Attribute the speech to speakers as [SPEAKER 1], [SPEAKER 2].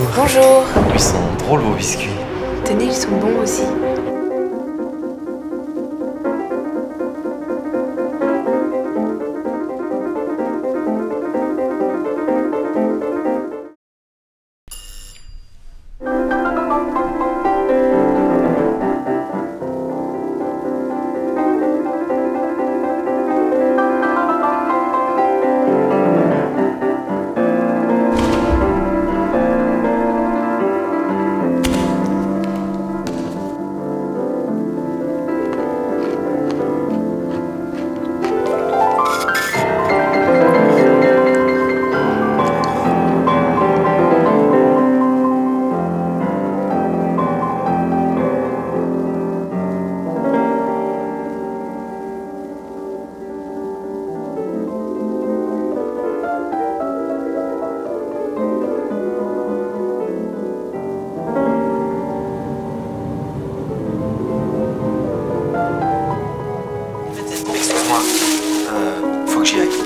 [SPEAKER 1] Bonjour.
[SPEAKER 2] Ils sont drôles vos biscuits.
[SPEAKER 1] Tenez, ils sont bons aussi. moi. Euh, faut que j'y aille.